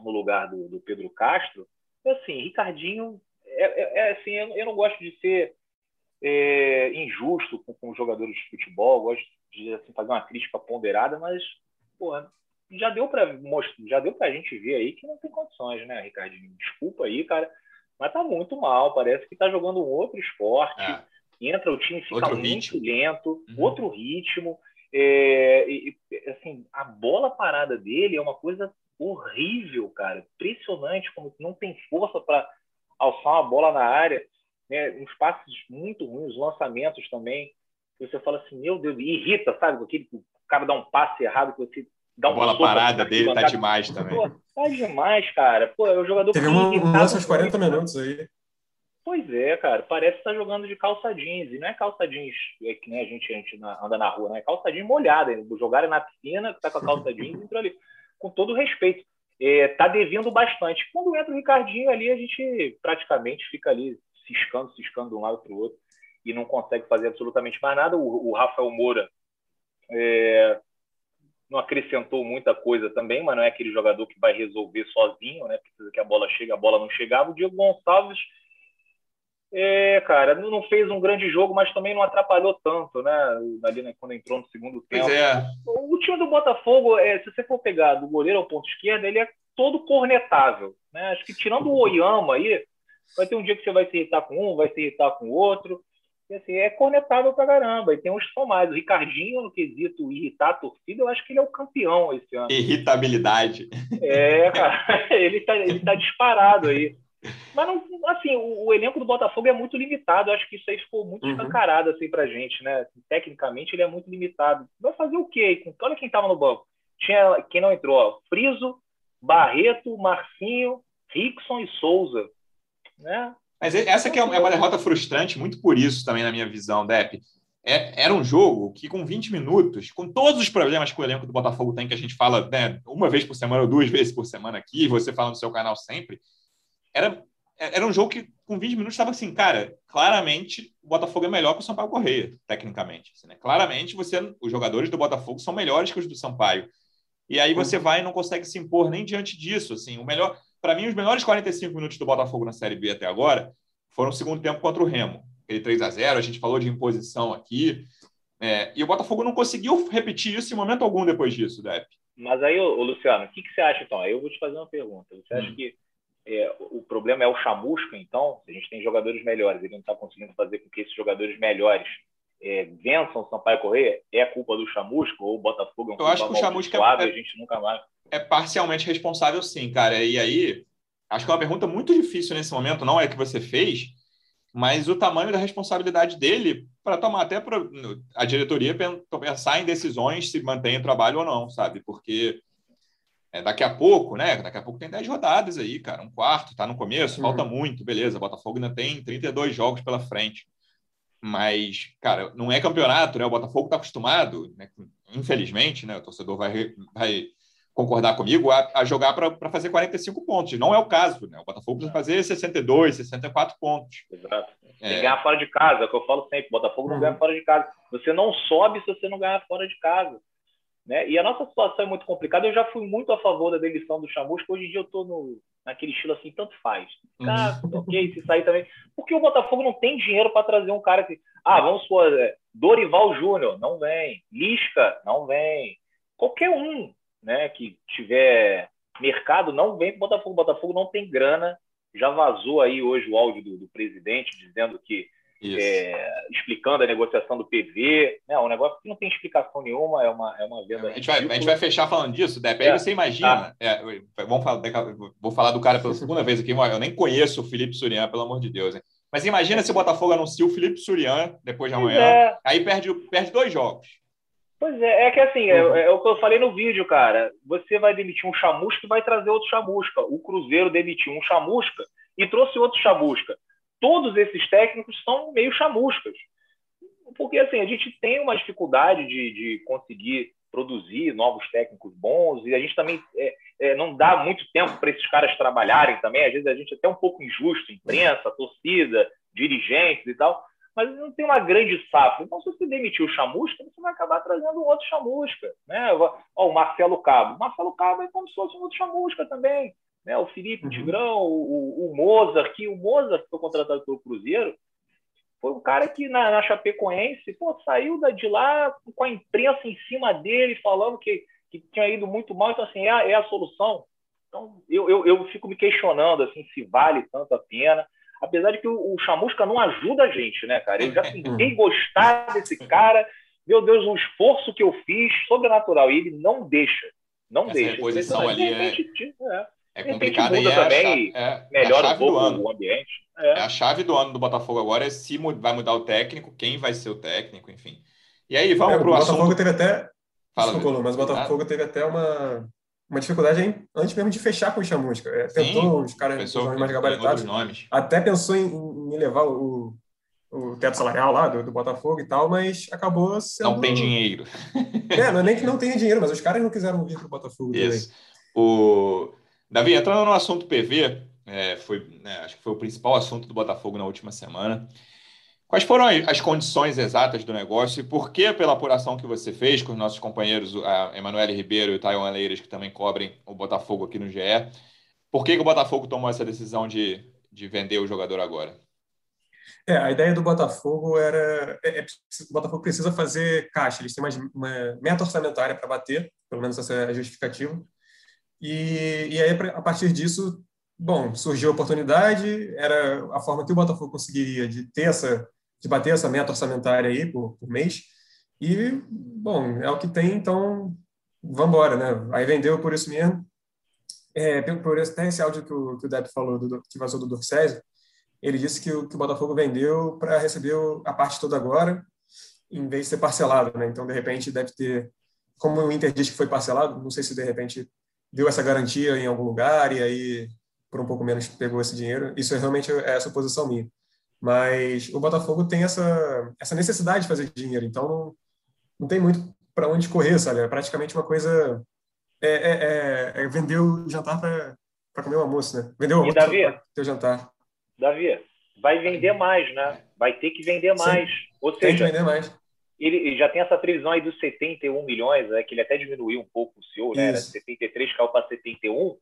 no lugar do, do Pedro Castro. E assim, Ricardinho, é, é, é assim, eu, eu, não gosto de ser é, injusto com, com os jogadores de futebol, gosto de assim, fazer uma crítica ponderada, mas já deu para já deu para a gente ver aí que não tem condições, né, Ricardinho? Desculpa aí, cara, mas tá muito mal. Parece que tá jogando um outro esporte. É. Entra o time fica outro muito ritmo. lento, uhum. outro ritmo. É, e, assim, a bola parada dele é uma coisa horrível, cara. Impressionante como não tem força para alçar uma bola na área. Né? Uns passes muito ruins, lançamentos também. Você fala assim, meu Deus, irrita, sabe? Aquele, o cara dá um passe errado que você dá uma bola parada dele tá demais também. Pô, tá demais, cara. Pô, é o jogador Teve um, um lance aos 40 minutos aí. Pois é, cara, parece que tá jogando de calça jeans. E não é calça jeans é que nem a gente, a gente anda na rua, né? É calça jeans molhada. Jogaram na piscina, tá com a calça jeans entrou ali. Com todo respeito. É, tá devendo bastante. Quando entra o Ricardinho ali, a gente praticamente fica ali ciscando, ciscando de um lado para o outro e não consegue fazer absolutamente mais nada. O, o Rafael Moura é, não acrescentou muita coisa também, mas não é aquele jogador que vai resolver sozinho, né? Precisa que a bola chegue, a bola não chegava. O Diego Gonçalves é, cara, não fez um grande jogo, mas também não atrapalhou tanto, né? Ali né, quando entrou no segundo tempo. É. O time do Botafogo, é, se você for pegar do goleiro ao ponto esquerdo, ele é todo cornetável. Né? Acho que tirando o Oyama aí, vai ter um dia que você vai se irritar com um, vai se irritar com o outro. E, assim, é cornetável pra caramba. E tem uns mais. O Ricardinho, no quesito irritar a torcida, eu acho que ele é o campeão esse ano. Irritabilidade. É, cara, ele tá, ele tá disparado aí. Mas, não, assim, o, o, elenco do Botafogo é muito limitado. Eu acho que isso aí ficou muito uhum. escancarado assim, pra gente, né? Tecnicamente, ele é muito limitado. Vai fazer o quê? Olha quem tava no banco. Tinha quem não entrou, ó. Friso, Barreto, Marcinho, Rickson e Souza. Né? Mas essa que é uma derrota frustrante, muito por isso também, na minha visão, Depp. É, era um jogo que, com 20 minutos, com todos os problemas que o elenco do Botafogo tem, que a gente fala né, uma vez por semana ou duas vezes por semana aqui, você fala no seu canal sempre, era é, era um jogo que com 20 minutos estava assim, cara, claramente o Botafogo é melhor que o Sampaio Correia, tecnicamente. Assim, né? Claramente você, os jogadores do Botafogo são melhores que os do Sampaio. E aí você vai e não consegue se impor nem diante disso. Assim, o melhor, para mim, os melhores 45 minutos do Botafogo na Série B até agora foram o segundo tempo contra o Remo. Aquele 3 a 0 a gente falou de imposição aqui. É, e o Botafogo não conseguiu repetir isso em momento algum depois disso, Depp. Mas aí, ô, Luciano, o que, que você acha então? Aí eu vou te fazer uma pergunta. Você acha hum. que é, o problema é o chamusca, então? Se a gente tem jogadores melhores, ele não está conseguindo fazer com que esses jogadores melhores é, vençam o Sampaio Correia, é culpa do chamusca ou o Botafogo é um Eu acho que o chamusca é, a gente nunca mais... é parcialmente responsável, sim, cara. E aí, acho que é uma pergunta muito difícil nesse momento, não é que você fez, mas o tamanho da responsabilidade dele para tomar até pra, a diretoria pensar em decisões se mantém o trabalho ou não, sabe? Porque é, daqui a pouco, né? Daqui a pouco tem 10 rodadas aí, cara. Um quarto, tá no começo, uhum. falta muito, beleza. Botafogo ainda tem 32 jogos pela frente. Mas, cara, não é campeonato, né? O Botafogo tá acostumado, né? infelizmente, né? O torcedor vai, vai concordar comigo, a, a jogar para fazer 45 pontos. Não é o caso, né? O Botafogo precisa fazer 62, 64 pontos. Exato. É. Tem que ganhar fora de casa, é o que eu falo sempre. O Botafogo não uhum. ganha fora de casa. Você não sobe se você não ganhar fora de casa. Né? E a nossa situação é muito complicada. Eu já fui muito a favor da demissão do Chamusco. Hoje em dia eu estou naquele estilo assim, tanto faz. Ah, ok, se sair também. Porque o Botafogo não tem dinheiro para trazer um cara que. Ah, vamos supor, é, Dorival Júnior, não vem. Lisca, não vem. Qualquer um né, que tiver mercado, não vem para o Botafogo. O Botafogo não tem grana. Já vazou aí hoje o áudio do, do presidente dizendo que é, explicando a negociação do PV. Né? Um negócio que não tem explicação nenhuma, é uma, é uma venda. A gente, vai, a gente vai fechar falando disso, Depp. Aí é, você imagina. Tá. É, vamos falar, vou falar do cara pela segunda vez aqui. Eu nem conheço o Felipe Surian, pelo amor de Deus. Hein? Mas imagina se o Botafogo anuncia o Felipe Surian depois de amanhã. É. Aí perde, perde dois jogos. Pois é, é que assim, é, uhum. é, é, o que eu falei no vídeo, cara. Você vai demitir um chamusca e vai trazer outro chamusca. O Cruzeiro demitiu um chamusca e trouxe outro chamusca todos esses técnicos são meio chamuscas. Porque assim, a gente tem uma dificuldade de, de conseguir produzir novos técnicos bons e a gente também é, é, não dá muito tempo para esses caras trabalharem também. Às vezes a gente é até um pouco injusto, imprensa, torcida, dirigentes e tal, mas não tem uma grande safra. Então, se você demitir o chamusca, você vai acabar trazendo outro chamusca. Né? Ó, o Marcelo Cabo. O Marcelo Cabo é como se fosse um outro chamusca também né? O Felipe uhum. Tigrão, o, o Mozart, que o Mozart que foi contratado pelo Cruzeiro, foi um cara que na, na Chapecoense pô, saiu de lá com a imprensa em cima dele, falando que, que tinha ido muito mal. Então, assim, é a, é a solução. Então, eu, eu, eu fico me questionando assim, se vale tanto a pena. Apesar de que o, o Chamusca não ajuda a gente, né, cara? Eu já tentei gostar desse cara. Meu Deus, o esforço que eu fiz, sobrenatural. E ele não deixa. Não Essa deixa. Reposição ali é... é é complicado e é também, é, melhora é um pouco o ambiente. É. é. a chave do ano do Botafogo agora é se vai mudar o técnico, quem vai ser o técnico, enfim. E aí, vamos é, para o assunto... Botafogo teve até... Fala, Desculpa, mas o Botafogo ah. teve até uma, uma dificuldade hein? antes mesmo de fechar com o Chamusca. É, tentou os caras mais gabaritados. Até pensou em, em levar o, o teto salarial lá do, do, Botafogo e tal, mas acabou sendo... Não tem dinheiro. É, não é nem que não tenha dinheiro, mas os caras não quiseram vir para o Botafogo Isso. Também. O... Davi, entrando no assunto PV, é, foi, né, acho que foi o principal assunto do Botafogo na última semana. Quais foram as condições exatas do negócio e por que, pela apuração que você fez com os nossos companheiros, a Emanuele Ribeiro e o Taiwan Leiras, que também cobrem o Botafogo aqui no GE, por que, que o Botafogo tomou essa decisão de, de vender o jogador agora? É, a ideia do Botafogo era. É, é, o Botafogo precisa fazer caixa, eles têm uma, uma meta orçamentária para bater, pelo menos essa é a justificativa. E, e aí, a partir disso, bom, surgiu a oportunidade, era a forma que o Botafogo conseguiria de ter essa, de bater essa meta orçamentária aí por, por mês. E, bom, é o que tem, então vamos embora, né? Aí vendeu por isso mesmo. É, por esse, até esse áudio que o, que o Depp falou, do, que vazou do Dorcésio, ele disse que o, que o Botafogo vendeu para receber a parte toda agora, em vez de ser parcelado, né? Então, de repente, deve ter, como o Inter diz que foi parcelado, não sei se de repente deu essa garantia em algum lugar e aí por um pouco menos pegou esse dinheiro. Isso é realmente é essa posição minha. Mas o Botafogo tem essa essa necessidade de fazer dinheiro, então não, não tem muito para onde correr, sabe? É praticamente uma coisa é, é, é, é vender o jantar para comer o almoço, né? Vender o almoço para ter o jantar. Davi, vai vender mais, né? Vai ter que vender mais. Sim, Ou seja, tem que vender mais. Ele, já tem essa previsão aí dos 71 milhões, né, que ele até diminuiu um pouco o CEO, né? Era 73, caiu para 71.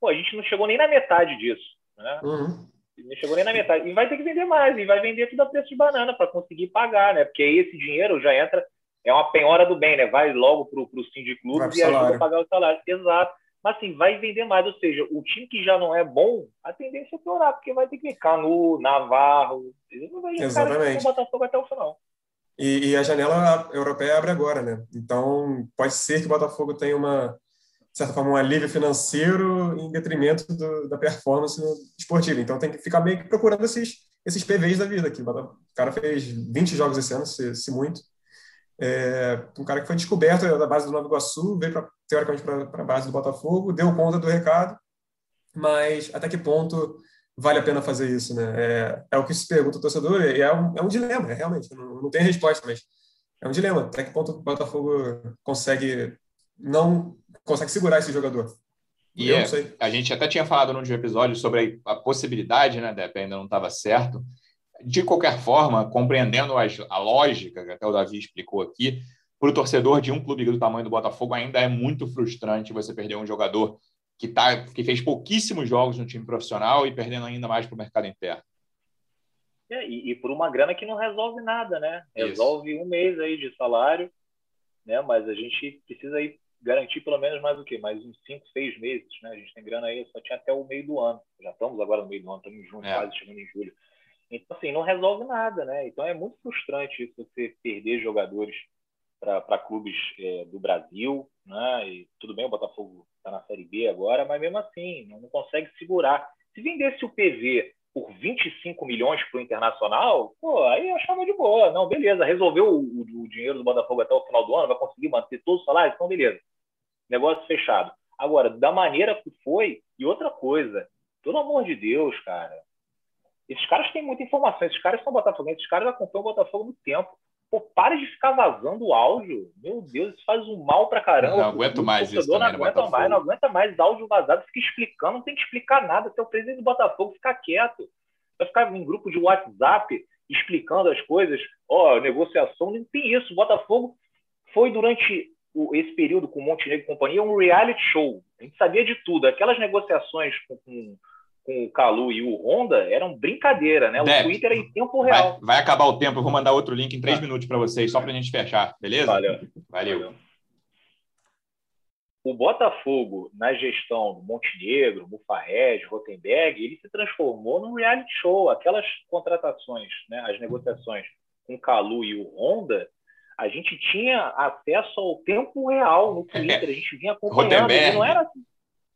Pô, a gente não chegou nem na metade disso, né? Uhum. Não chegou nem na metade. E vai ter que vender mais, e vai vender tudo a preço de banana para conseguir pagar, né? Porque aí esse dinheiro já entra, é uma penhora do bem, né? Vai logo para o clube e ajuda a pagar o salário. Exato. Mas assim, vai vender mais. Ou seja, o time que já não é bom, a tendência é piorar, porque vai ter que Canu, Navarro. Não vai Exatamente. o Botafogo até o final. E, e, a janela europeia abre agora, né? Então, pode ser que o Botafogo tenha uma, de certa forma, um alívio financeiro em detrimento do, da performance esportiva. Então, tem que ficar meio que procurando esses, esses PVs da vida aqui. O cara fez 20 jogos esse ano, se, se muito. É, um cara que foi descoberto da base do Nova Iguaçu, veio pra, teoricamente para a base do Botafogo, deu conta do recado, mas até que ponto vale a pena fazer isso? Né? É, é o que se pergunta o torcedor, e é um, é um dilema, é, realmente, não, não tem resposta, mas é um dilema. Até que ponto o Botafogo consegue não consegue segurar esse jogador? E é, a gente até tinha falado num episódio sobre a, possibilidade, né, Depp, ainda não estava certo, de qualquer forma, compreendendo a, a lógica que até o Davi explicou aqui, para o torcedor de um clube do tamanho do Botafogo ainda é muito frustrante você perder um jogador que, tá, que fez pouquíssimos jogos no time profissional e perdendo ainda mais para o mercado interno. É, e, e, por uma grana que não resolve nada, né? Resolve Isso. um mês aí de salário, né? Mas a gente precisa aí garantir pelo menos mais o quê? Mais uns cinco, seis meses, né? A gente tem grana aí, só tinha até o meio do ano. Já estamos agora no meio do ano, estamos em junho, é. quase chegando em julho. Então, assim, não resolve nada, né? Então é muito frustrante isso, você perder jogadores para clubes é, do Brasil, né? E tudo bem, o Botafogo está na Série B agora, mas mesmo assim, não, consegue segurar. Se vendesse o PV por 25 milhões para o Internacional, pô, aí eu achava de boa. Não, beleza, resolveu o, o, dinheiro do Botafogo até o final do ano, vai conseguir manter todos os salários, então beleza. Negócio fechado. Agora, da maneira que foi, e outra coisa, pelo amor de Deus, cara, esses caras têm muita informação, esses caras são botafoguenses, esses caras acompanham o Botafogo no tempo. Pô, para de ficar vazando o áudio. Meu Deus, isso faz um mal pra caramba. Não aguento mais isso também não aguenta mais, não aguenta mais áudio vazado, fica explicando, não tem que explicar nada. Até o presidente do Botafogo ficar quieto. Vai ficar em grupo de WhatsApp explicando as coisas. Ó, oh, negociação, não tem isso. O Botafogo foi durante esse período com o Montenegro e companhia um reality show. A gente sabia de tudo. Aquelas negociações com, com com o Calu e o Honda eram brincadeira, né? O Deve. Twitter era em tempo real. Vai, vai, acabar o tempo, eu vou mandar outro link em três ah. minutos para vocês, só para a gente fechar, beleza? Valeu. Valeu. Valeu. O Botafogo, na gestão do Montenegro, Mufarrez, Rotenberg, ele se transformou num reality show. Aquelas contratações, né, as negociações com o Calu e o Honda, a gente tinha acesso ao tempo real no Twitter, a gente vinha acompanhando. Rotenberg. Não era assim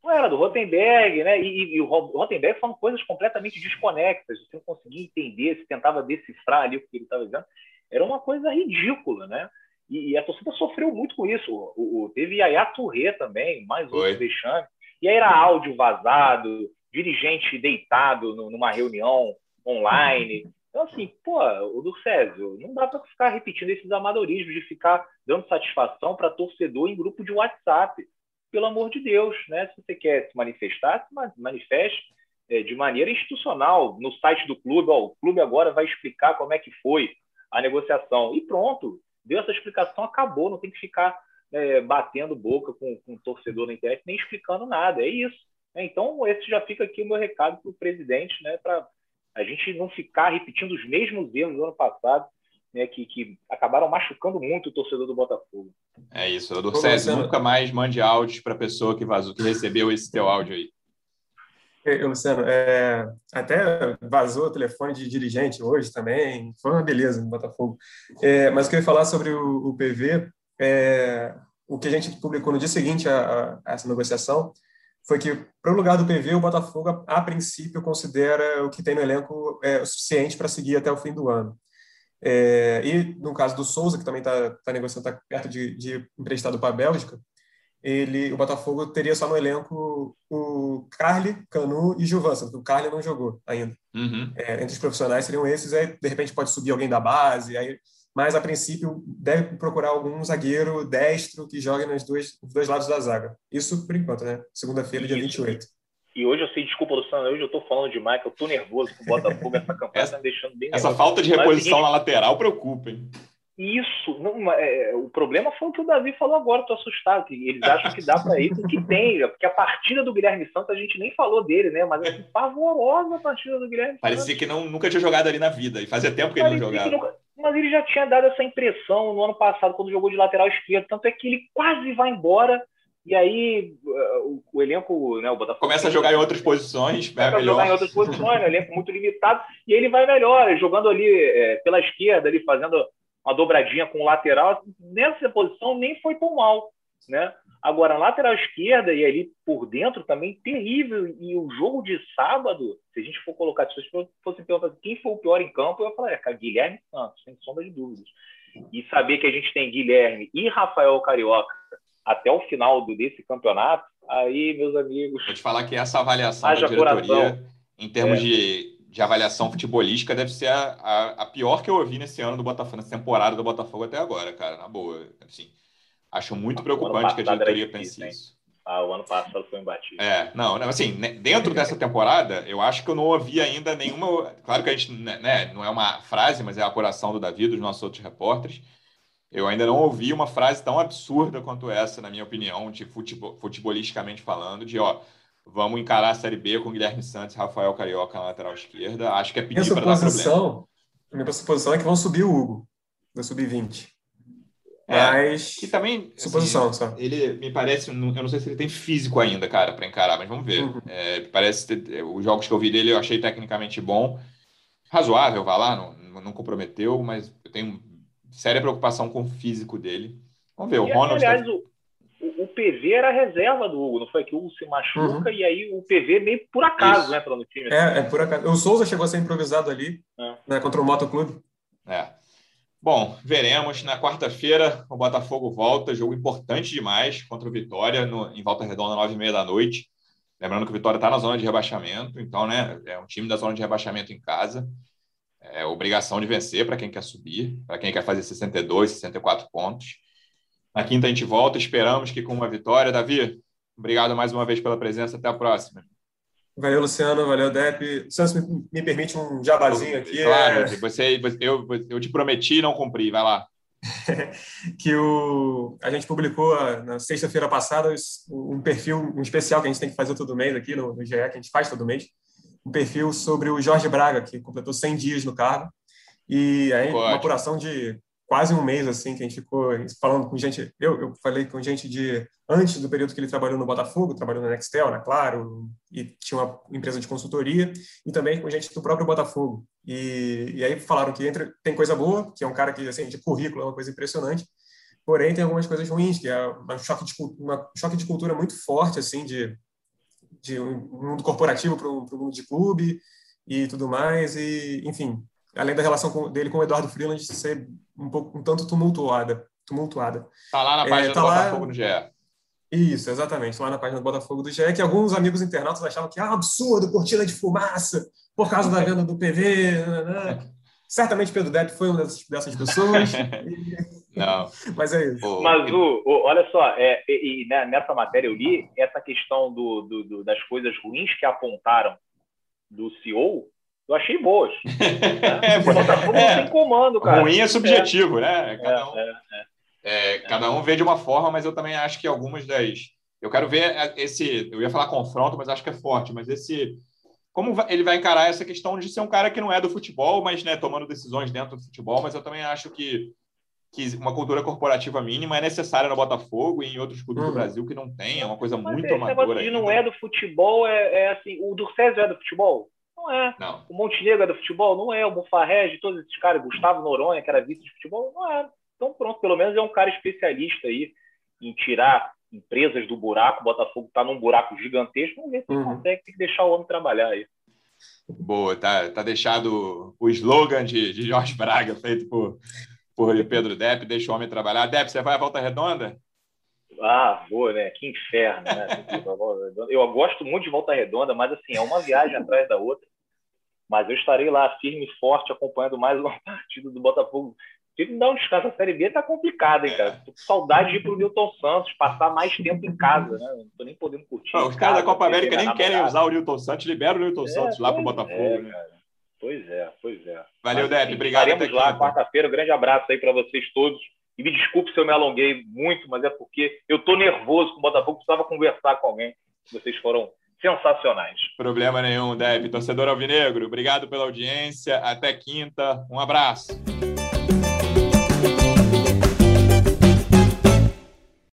não era do Rotenberg, né? E, e, o Rotenberg falando coisas completamente desconexas, você não conseguia entender, se tentava decifrar ali o que ele estava dizendo. Era uma coisa ridícula, né? E, e, a torcida sofreu muito com isso. O, o, teve Yaya Touré também, mais outro vexame. E aí era áudio vazado, dirigente deitado numa reunião online. Então, assim, pô, o do Césio, não dá para ficar repetindo esses amadorismos de ficar dando satisfação para torcedor em grupo de WhatsApp pelo amor de Deus, né? Se você quer se manifestar, se manifeste é, de maneira institucional no site do clube. Ó, o clube agora vai explicar como é que foi a negociação e pronto. Deu essa explicação, acabou. Não tem que ficar é, batendo boca com, com o torcedor na internet nem explicando nada. É isso. É, então, esse já fica aqui o meu recado para o presidente, né? Para a gente não ficar repetindo os mesmos erros do ano passado né, que, que acabaram machucando muito o torcedor do Botafogo. É isso, o César, nunca mais mande áudios para a pessoa que vazou, que recebeu esse teu áudio aí. Luciano, é, até vazou o telefone de dirigente hoje também, foi uma beleza no Botafogo. É, mas eu queria falar sobre o, o PV, é, o que a gente publicou no dia seguinte a, a essa negociação foi que, para o lugar do PV, o Botafogo, a, a princípio, considera o que tem no elenco é, o suficiente para seguir até o fim do ano. É, e no caso do Souza, que também está tá negociando, está perto de, de emprestado para a Bélgica, ele, o Botafogo teria só no elenco o Carly, Canu e Gilvan, porque o Carly não jogou ainda. Uhum. É, entre os profissionais seriam esses, aí de repente pode subir alguém da base, aí, mas a princípio deve procurar algum zagueiro destro que jogue nos dois, nos dois lados da zaga. Isso por enquanto, né? Segunda-feira, dia 28. E hoje eu sei, desculpa, Luciano, hoje eu tô falando demais, que eu tô nervoso com o Botafogo, essa campanha essa, tá me deixando bem Essa nervoso. falta de reposição na lateral preocupa, hein? Isso, não, é, o problema foi o que o Davi falou agora, tô assustado, que eles acham que dá para ir com o que tem, porque a partida do Guilherme Santos, a gente nem falou dele, né? Mas assim, pavorosa a partida do Guilherme Parecia Santos. que não, nunca tinha jogado ali na vida, e fazia tempo que ele não jogava. Nunca, mas ele já tinha dado essa impressão no ano passado, quando jogou de lateral esquerdo, tanto é que ele quase vai embora, e aí o, o elenco, né, o Botafogo... Começa a jogar em outras posições, vai melhor. jogar em outras posições, né, elenco muito limitado, e ele vai melhor, jogando ali é, pela esquerda, ali fazendo uma dobradinha com o lateral, nessa posição nem foi tão mal, né? Agora, na lateral esquerda e ali por dentro também terrível. E o jogo de sábado, se a gente for colocar, se fosse perguntar quem foi o pior em campo, eu ia falar, é, cara, Guilherme Santos, sem sombra de dúvidas. E saber que a gente tem Guilherme e Rafael Carioca até o final desse campeonato, aí, meus amigos. Vou te falar que essa avaliação da diretoria, coração. em termos é. de, de avaliação futebolística, deve ser a, a, a, pior que eu ouvi nesse ano do Botafogo, nessa temporada do Botafogo até agora, cara, na boa. Assim, acho muito preocupante que a diretoria pense isso. Ah, o ano passado foi imbatível. É, não, não, assim, dentro dessa temporada, eu acho que eu não ouvi ainda nenhuma. Claro que a gente, né, não é uma frase, mas é a apuração do Davi, dos nossos outros repórteres. Eu ainda não ouvi uma frase tão absurda quanto essa, na minha opinião, de futebol, futebolisticamente falando, de ó, vamos encarar a Série B com Guilherme Santos e Rafael Carioca na lateral esquerda. Acho que é pedir para dar problema. A minha suposição é que vão subir o Hugo, da sub-20. É, mas. Que também. Suposição, assim, Ele me parece. Eu não sei se ele tem físico ainda, cara, para encarar, mas vamos ver. Uhum. É, parece. Ter, os jogos que eu vi dele eu achei tecnicamente bom. Razoável, vai lá, não, não comprometeu, mas eu tenho séria preocupação com o físico dele. Vamos ver, o e, Ronald. Aliás, tá... o, o, PV era a reserva do Hugo, não foi que o Hugo se machuca uhum. e aí o PV meio por acaso entra no time. É, é por acaso. O Souza chegou a ser improvisado ali é. né, contra o Motoclube. É. Bom, veremos. Na quarta-feira, o Botafogo volta. Jogo importante demais contra o Vitória, no, em Volta Redonda, nove e meia da noite. Lembrando que o Vitória está na zona de rebaixamento, então, né, é um time da zona de rebaixamento em casa. É obrigação de vencer para quem quer subir, para quem quer fazer 62, 64 pontos. Na quinta a gente volta, esperamos que com uma vitória. Davi, obrigado mais uma vez pela presença. Até a próxima. Valeu, Luciano. Valeu, Dep. Luciano, se me, me permite um jabazinho aqui. Claro, é... você, eu, eu te prometi e não cumpri. Vai lá. que o, a gente publicou na sexta-feira passada um perfil, um especial que a gente tem que fazer todo mês aqui no, no GE, que a gente faz todo mês, um perfil sobre o Jorge Braga, que completou 100 dias no cargo. E aí, uma apuração de quase um mês assim que a gente ficou falando com gente. Eu, eu falei com gente de antes do período que ele trabalhou no Botafogo, trabalhou na Nextel, na Claro, e tinha uma empresa de consultoria, e também com gente do próprio Botafogo. E, e aí falaram que entre, tem coisa boa, que é um cara que assim de currículo é uma coisa impressionante. Porém, tem algumas coisas ruins, que é um choque de, uma choque de cultura muito forte, assim, de, de um mundo corporativo para o mundo de clube e tudo mais. E, enfim, além da relação com, dele com o Eduardo Freeland ser um pouco um tanto tumultuada. tumultuada. Tá lá na página é, tá do lá... Botafogo do GE. Isso, exatamente, lá na página do Botafogo do GE, que alguns amigos internautas achavam que é ah, absurdo, cortina de fumaça, por causa da venda do PV. Né. Certamente Pedro Depp foi uma dessas, dessas pessoas. Não. Mas é isso. Mas, o, o olha só, é, e, e, né, nessa matéria eu li essa questão do, do, do, das coisas ruins que apontaram do CEO, eu achei boas. Né? É, o Botafogo é, não tem comando, cara. Ruim é subjetivo, né? é. né? Cada um, é, cada um vê de uma forma, mas eu também acho que algumas das. Eu quero ver esse. Eu ia falar confronto, mas acho que é forte, mas esse. Como ele vai encarar essa questão de ser um cara que não é do futebol, mas né, tomando decisões dentro do futebol, mas eu também acho que, que uma cultura corporativa mínima é necessária no Botafogo e em outros clubes uhum. do Brasil que não tem, é uma coisa mas muito amadora. de não é do futebol é, é assim, o Durcésio é do futebol? Não é. Não. O Montenegro é do futebol? Não é. O Bufarrege, todos esses caras, Gustavo Noronha, que era vice de futebol? Não é. Então pronto, pelo menos é um cara especialista aí em tirar empresas do buraco. O Botafogo está num buraco gigantesco. Vamos ver se uhum. consegue tem que deixar o homem trabalhar aí. Boa, tá, tá deixado o slogan de, de Jorge Braga, feito por, por Pedro Depp, deixa o homem trabalhar. Depp, você vai à volta redonda? Ah, vou, né? Que inferno, né? Eu gosto muito de Volta Redonda, mas assim, é uma viagem atrás da outra. Mas eu estarei lá firme e forte acompanhando mais uma partida do Botafogo Tem que dar um descanso. A Série B tá complicada, hein, cara? Tô com saudade de ir pro Newton Santos, passar mais tempo em casa, né? Não tô nem podendo curtir. os caras da Copa América nem querem usar o Newton Santos, libera o Newton é, Santos lá pro Botafogo, é, né? Cara. Pois é, pois é. Valeu, Depp. Obrigado. Estaremos lá quarta-feira. Um grande abraço aí para vocês todos. E me desculpe se eu me alonguei muito, mas é porque eu tô nervoso com o Botafogo, precisava conversar com alguém. Vocês foram sensacionais. Problema nenhum, Depp. Torcedor Alvinegro, obrigado pela audiência. Até quinta. Um abraço.